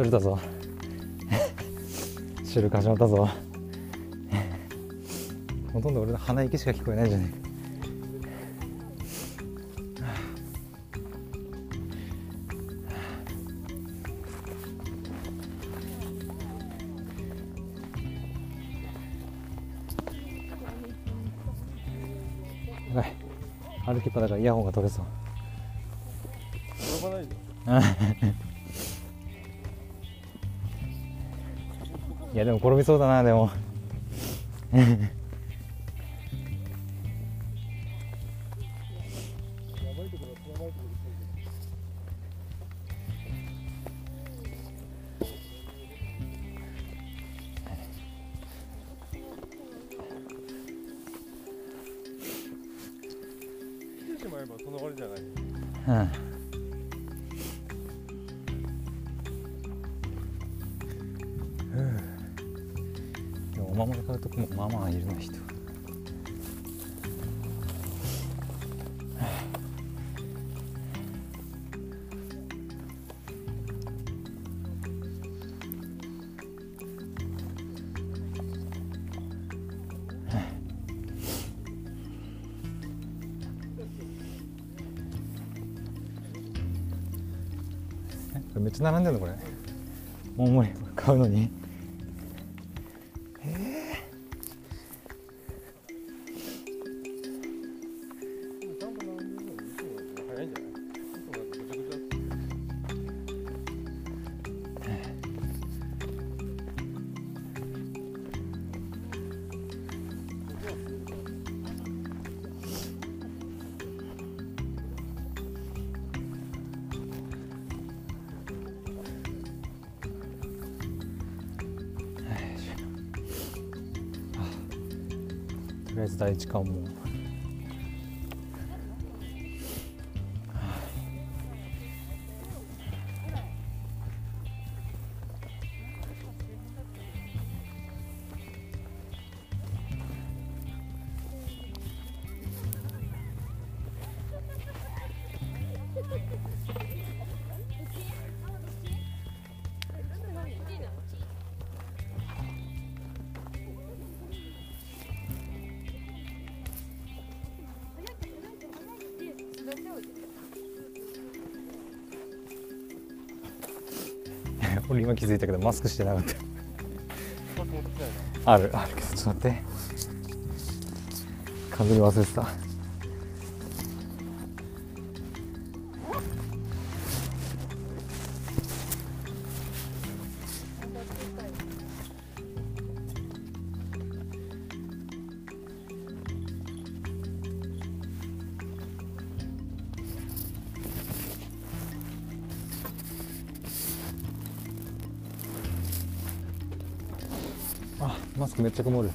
取れたぞ。収録始まったぞ。ほとんど俺の鼻息しか聞こえないじゃねえ。やばい。歩きっぱだからイヤホンが取れそう。やでも転びそうだなでも。うんでもお守り買うとこもまあまあいるな人めっちゃ並んでんのこれ。お守り買うのにとりあえず第一関門気づいたけどマスクしてなかった。あるあるけどちょっと待って。完全に忘れてたマスクめっちゃ曇る。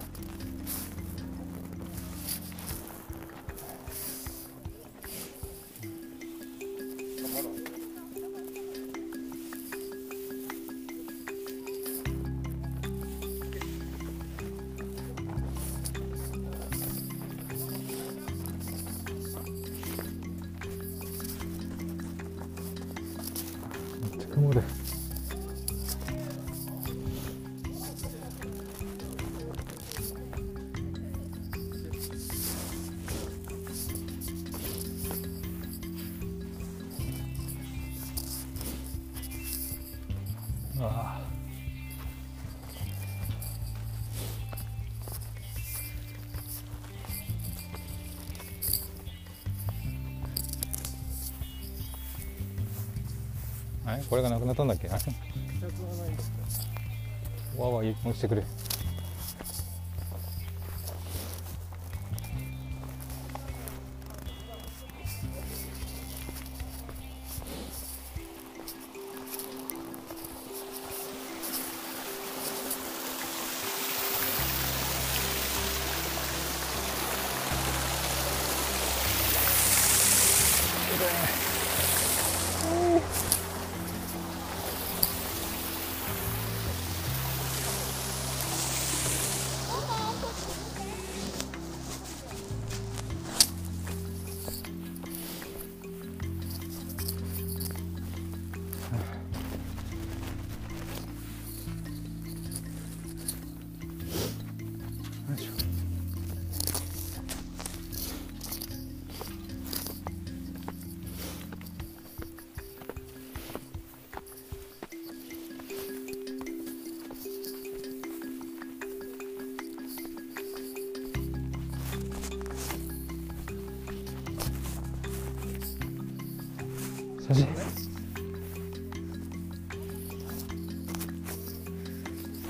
これがなくなったんだっけ？わわ落ちてくれ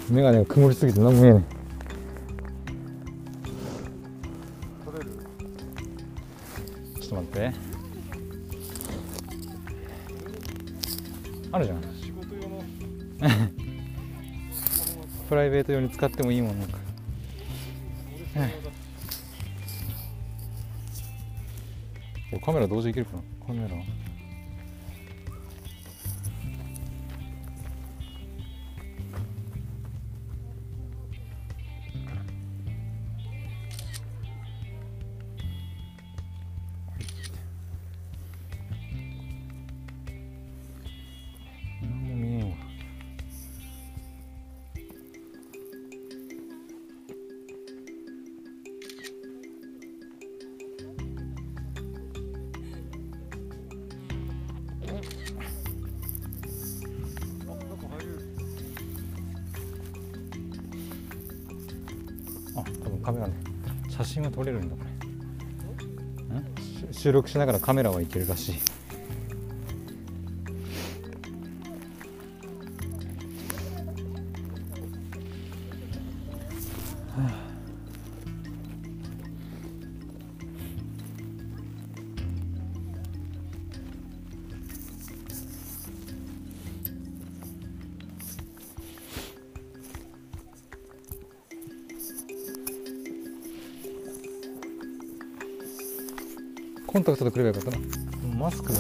眼鏡が曇りすぎて何も見えない撮れるちょっと待って。あるじゃん。仕事用のプライベート用に使ってもいいもんなんか。カメラ同時いけるかな。カメラ。写真は撮れるんだこれ。収録しながらカメラはいけるらしい。コンタクトでくればよかったな。マスクが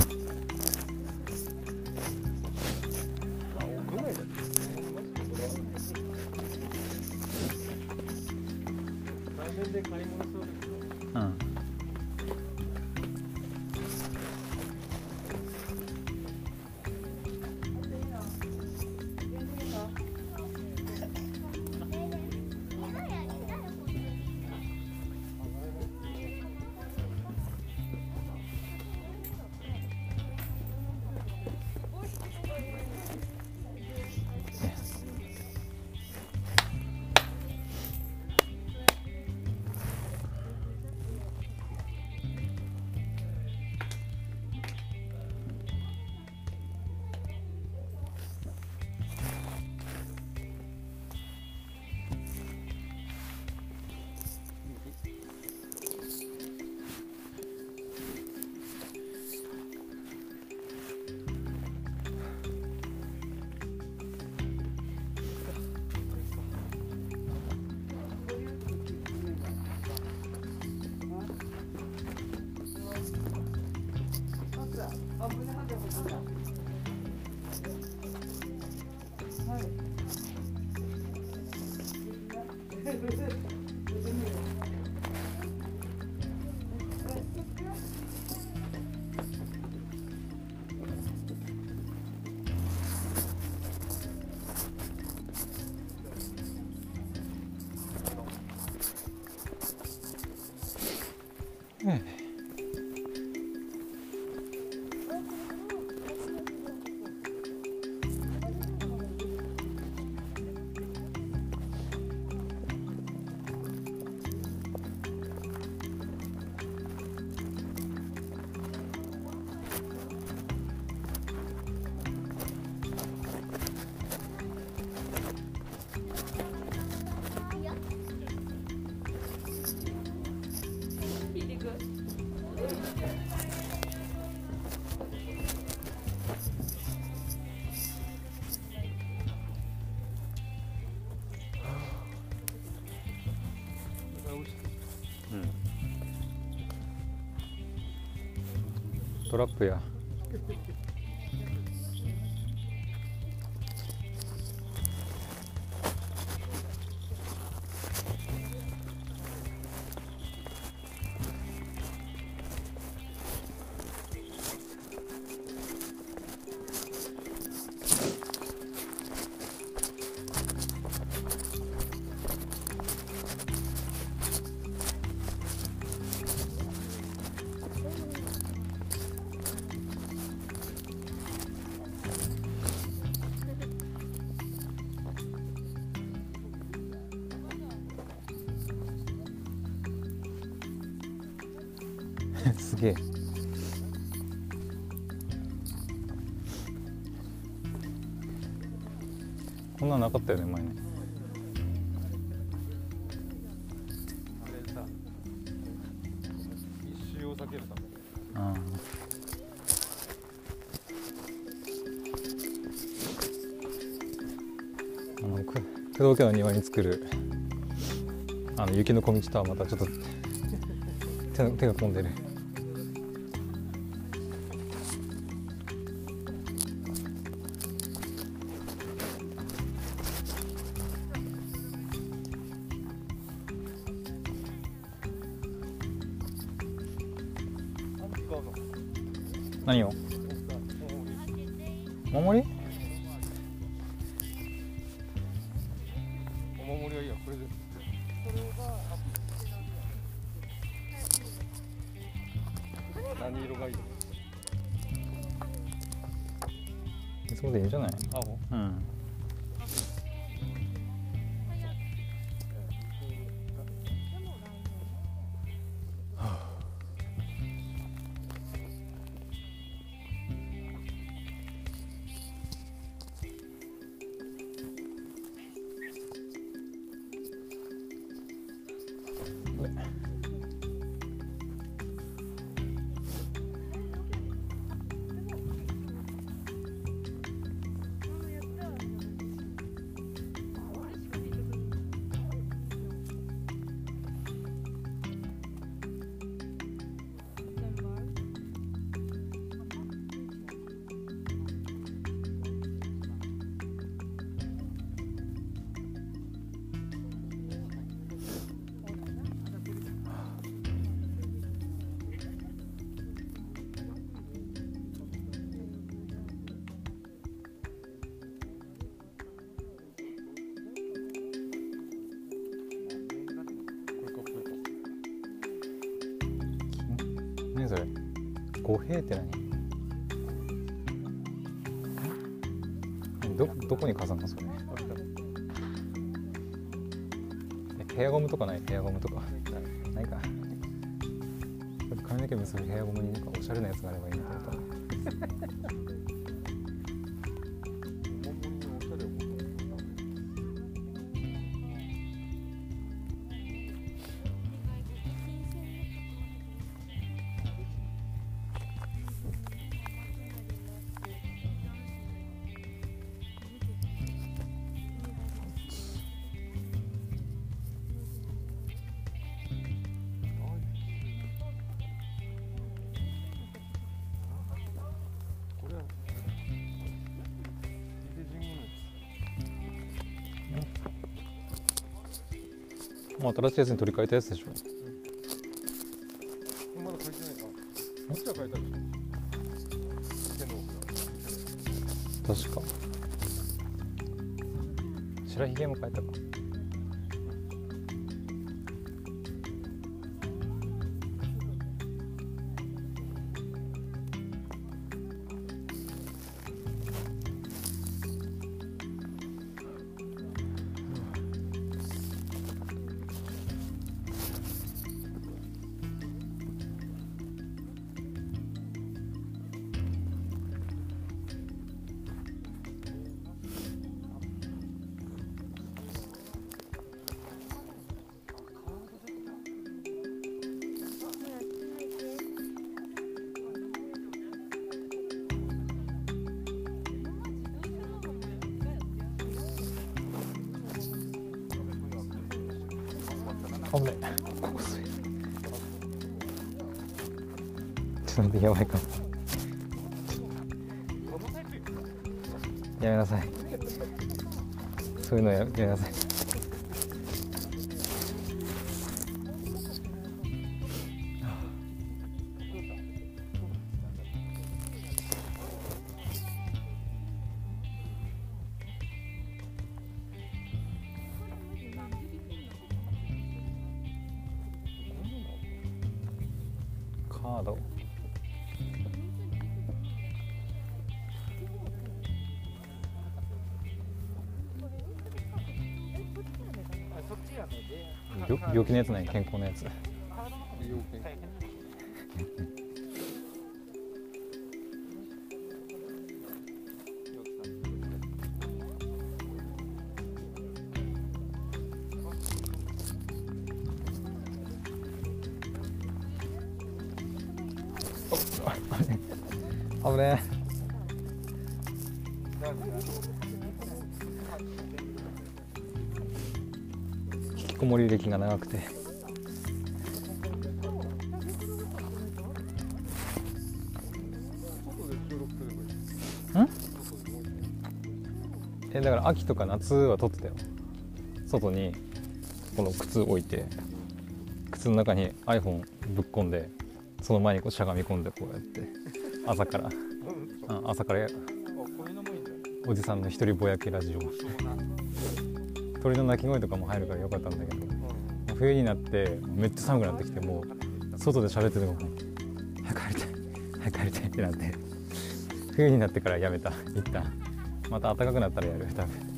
ええトラッすげえ。こんなんなかったよね前ね。工藤家の庭に作るあの雪の小道とはまたちょっと手手が込んでる。何使うの何を？お守りお守りはいいやこれで。何色がいいそうでいいんじゃない？青。うん五平って何？どどこに飾るのそれあったえヘアゴムとかない？ヘアゴムとか。ないか。髪の毛結ぶヘアゴムになんかおしゃれなやつがあればいいなと思った。もう新しいやつに取り替えたやつでしょ。まだ書いてないか。こっちは書いたでしょ確か白ひげも変えたか危ない。ここすいちょっと待ってやばいかも。やめなさい。そういうのややめなさい。気のやつない健康なやつ 危ねえ。きこもり歴が長くて。えだから秋とか夏は撮ってたよ。外にこの靴置いて靴の中に iPhone ぶっ込んでその前にこうしゃがみ込んでこうやって朝から。朝から。おじさんの一人ぼやきラジオ鳥の鳴き声とかも入るからよかったんだけど冬になってめっちゃ寒くなってきてもう外で喋ってても早く帰りたい早く帰りたいってなって冬になってからやめた一旦。また暖かくなったらやる多分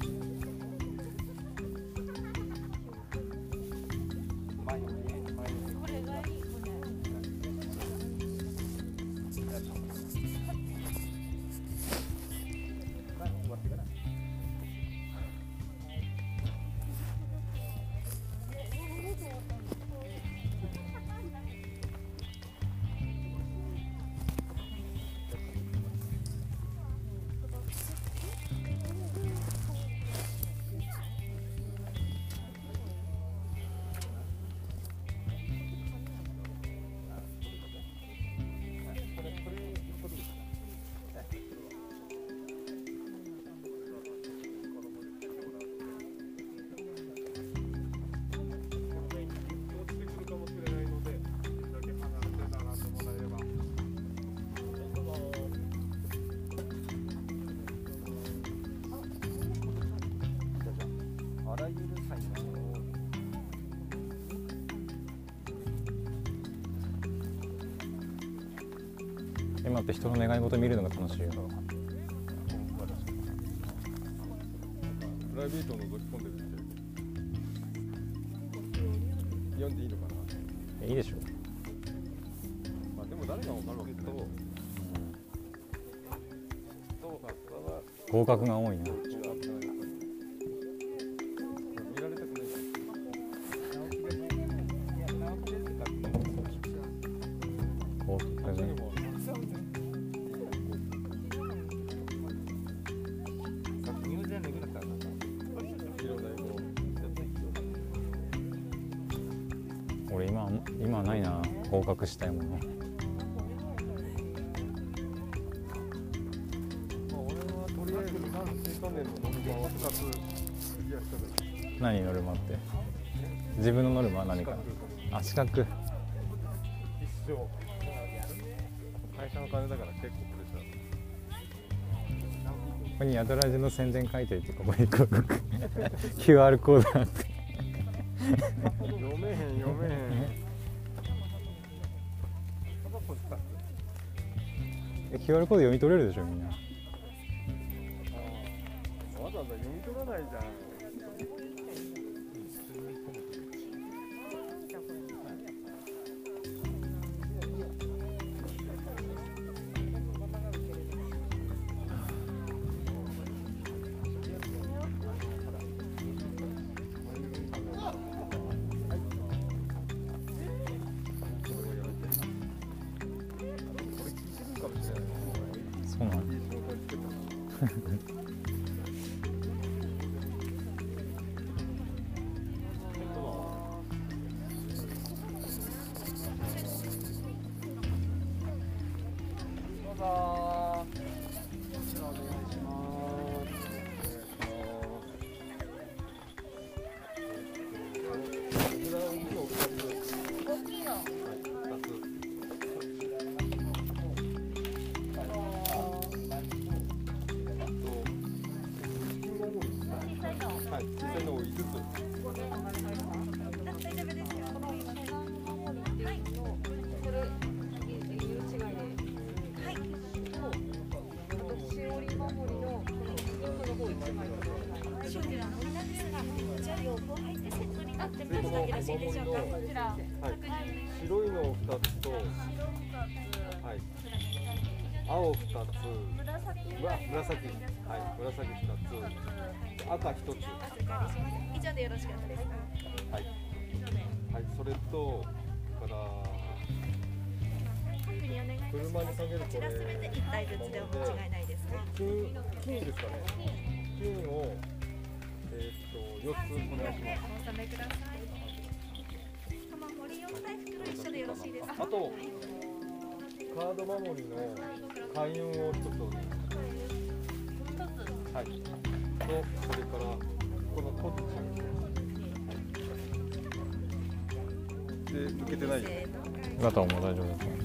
今って人の願い事見るのが楽しいよ。プライベートを覗き込んでるって読んでいいのかな、いいでしょ。まあ、でも誰が分かるわけとそう。かそれは合格が多いな。違したら何ノルマって。自分のノルマは何か。なあ資格。一生会社の金だから結構プレッシャー。ここにヤドラジの宣伝書いといてここに QR コードあって QR コード読み取れるでしょみんな。白いのを2つと、はい、青2つ、紫、紫はい、紫2つ、赤1つ。以上でよろしかったですか。はい、はい、それとから車にかけるこれ。こちらすべて一体ずつ。でお間違い。ない。ですか。金ですかね。金をえー、っと四つお願いします。お納めください。玉森四一緒でよろしいですか。あと、はい、カード守りの開運をちょっと。はい。とそれからこのトッチ。で受けてない。ガタも大丈夫です。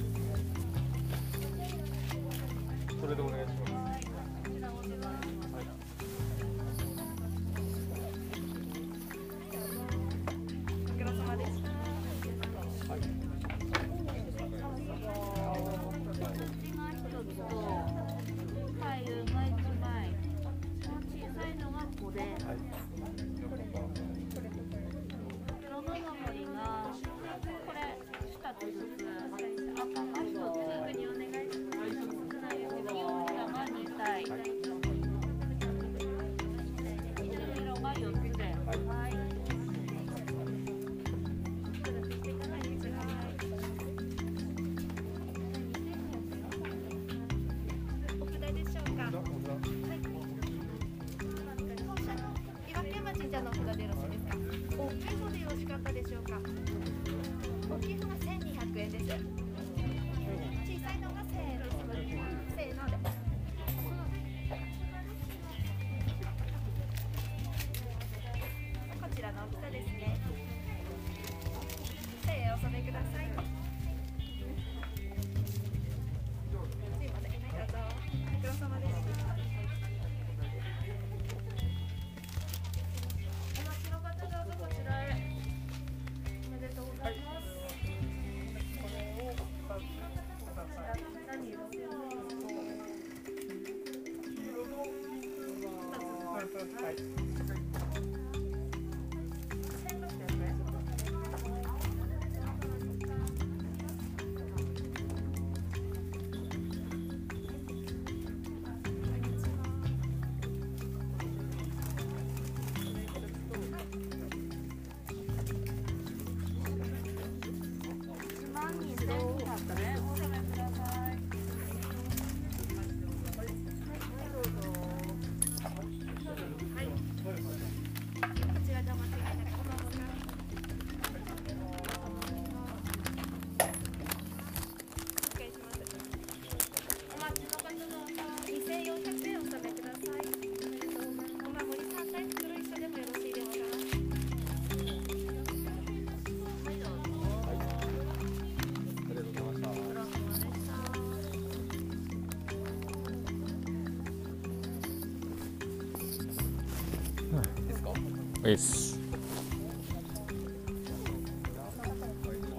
です。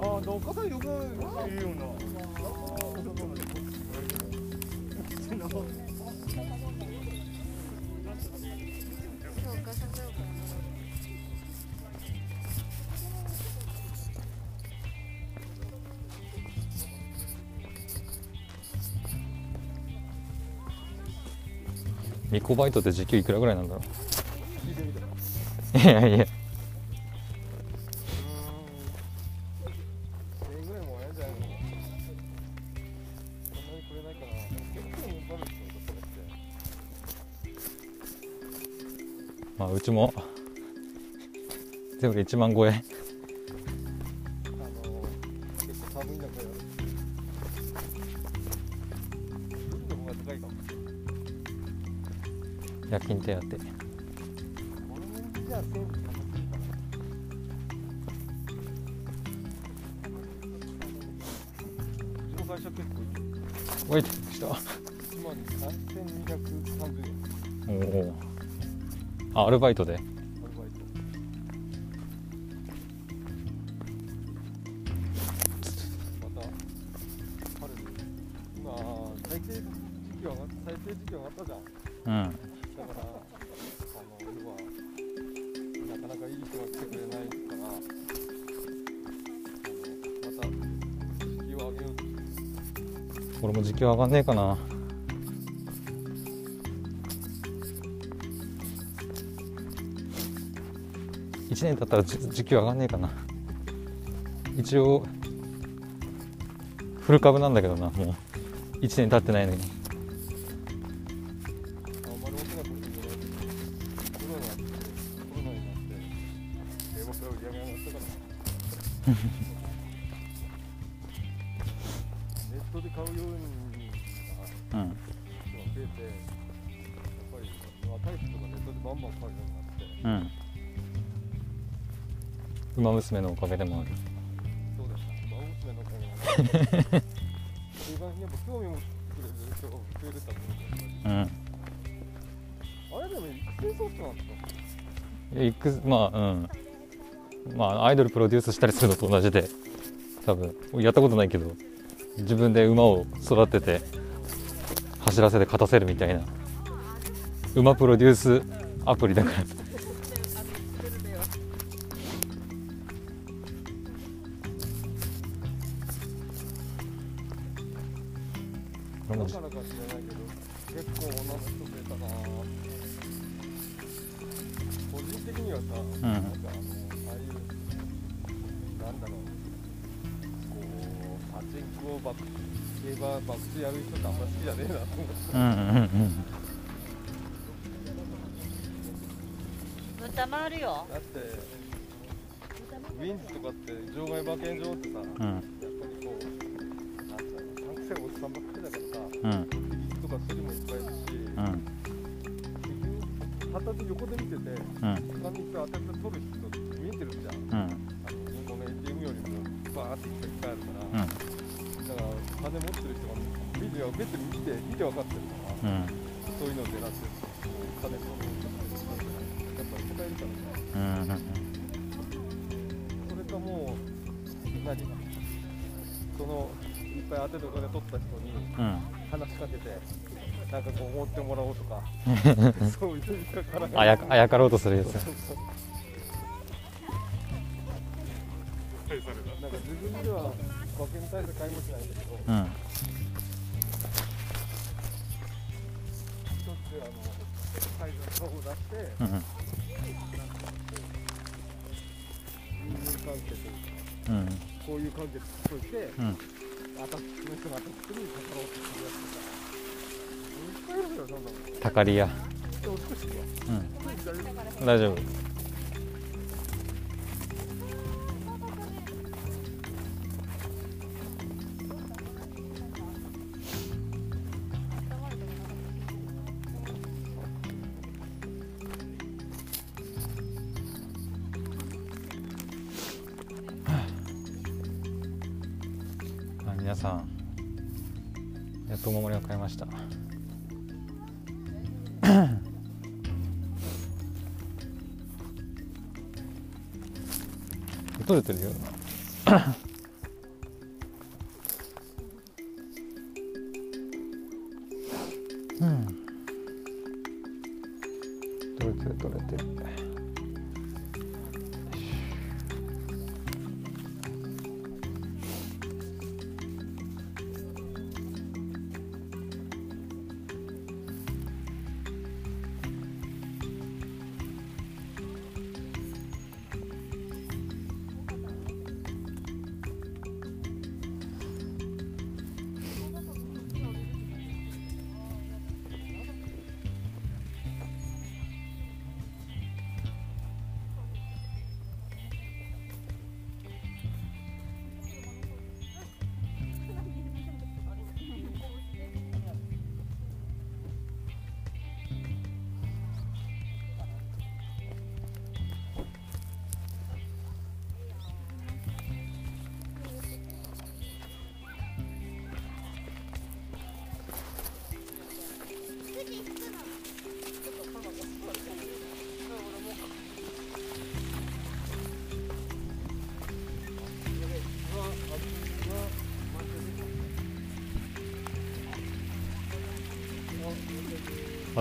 あ、よ。ミコバイトって時給いくらぐらいなんだろう？やいや。まあうちも全部で1万超えじゃあ全かっ。この会社結構いい。おい、来た。一万三千二百三十円。おお。あ、アルバイトで。上がんねえかな。1年経ったら時給上がんねえかな。一応フル株なんだけどなもう。1年経ってないのに。ネットで買うようにうん。増えてやっぱり若い人がネットでバンバン買うようになってうんウマ娘のおかげでもある。そうですね馬娘の会が中盤にやっぱ興味を持ってくれる人が増えるためにうんあれでも育成ソフトなんですかまあうん。まあアイドルプロデュースしたりするのと同じで多分やったことないけど自分で馬を育てて走らせて勝たせるみたいな。馬プロデュースアプリだから。回るよ。だってウィンズとかって場外馬券場ってさ、うん。やっぱりこうなんだろう3世おっさんばっかりだからさうん。敵とか一人もいっぱいいるし、うん。結局旗で横で見ててうん。他にさ当たって取る人見えてるじゃん。うん。あの銀行の ATM よりもバーっていっぱいあるから、うん。だから金持ってる人が見て別に見て見て分かってるから、うん。そういうのでなって金取る。人がやっそれかもう何そのいっぱい当ててお金取った人にうん話しかけてなんかこう思ってもらおうとか そういうからあやあやかろうとするやつ。なんか自分では馬券対策買いもしないんだけど、うん。一つあの会社の顔を出して、うんこういう関係作っといて、うん。の人がってにかかろうっぱいいるよそん。なのたかり屋。でも少しはうん。大丈夫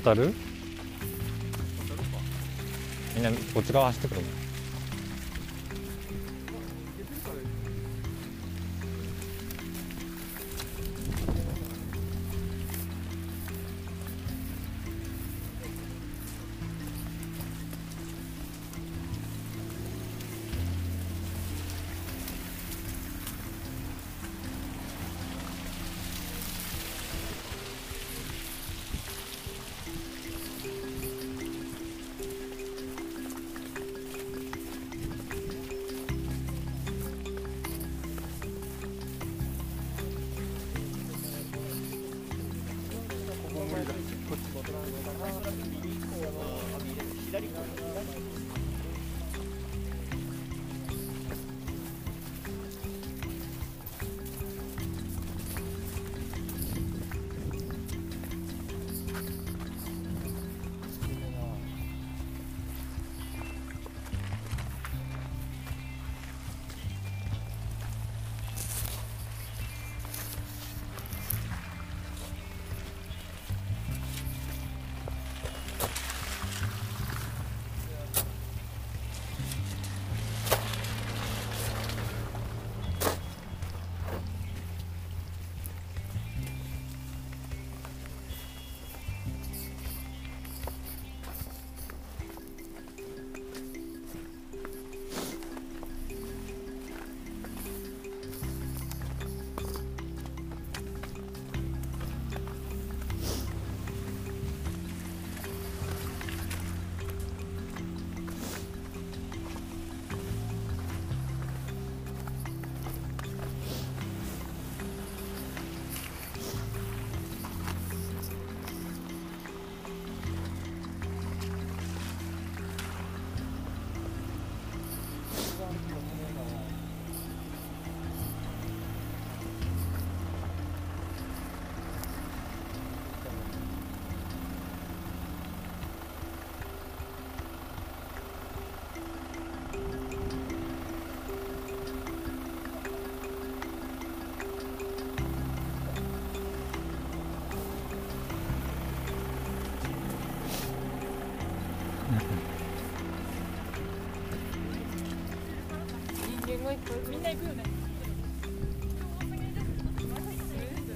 渡る？みんなこっち側走ってくるもん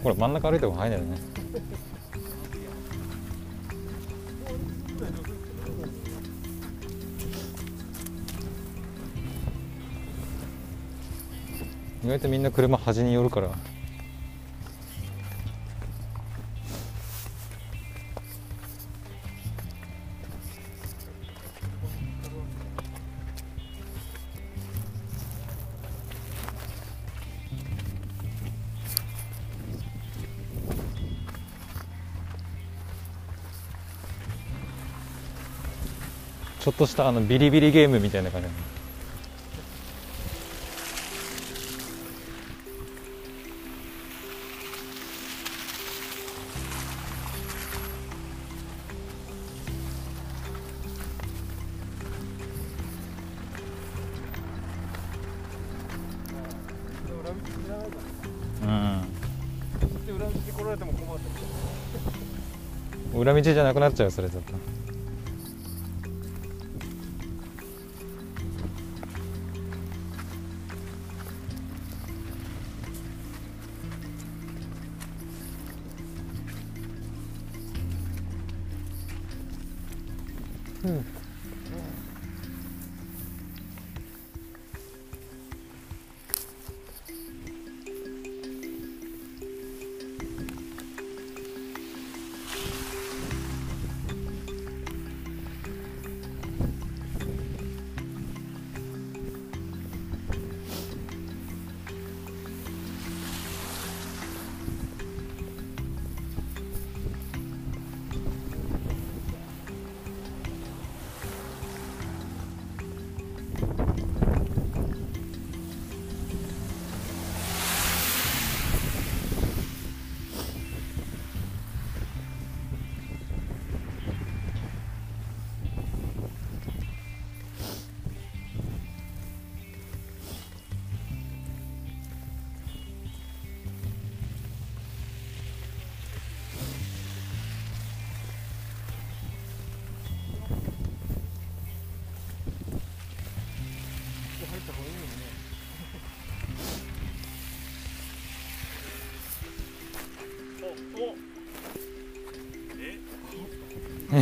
これ真ん中歩いた方が早いだよね。意外とみんな車端に寄るから。ちょっとしたあのビリビリゲームみたいな感じ。うん。裏道じゃなくなっちゃうよそれちょっと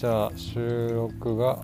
じゃあ収録が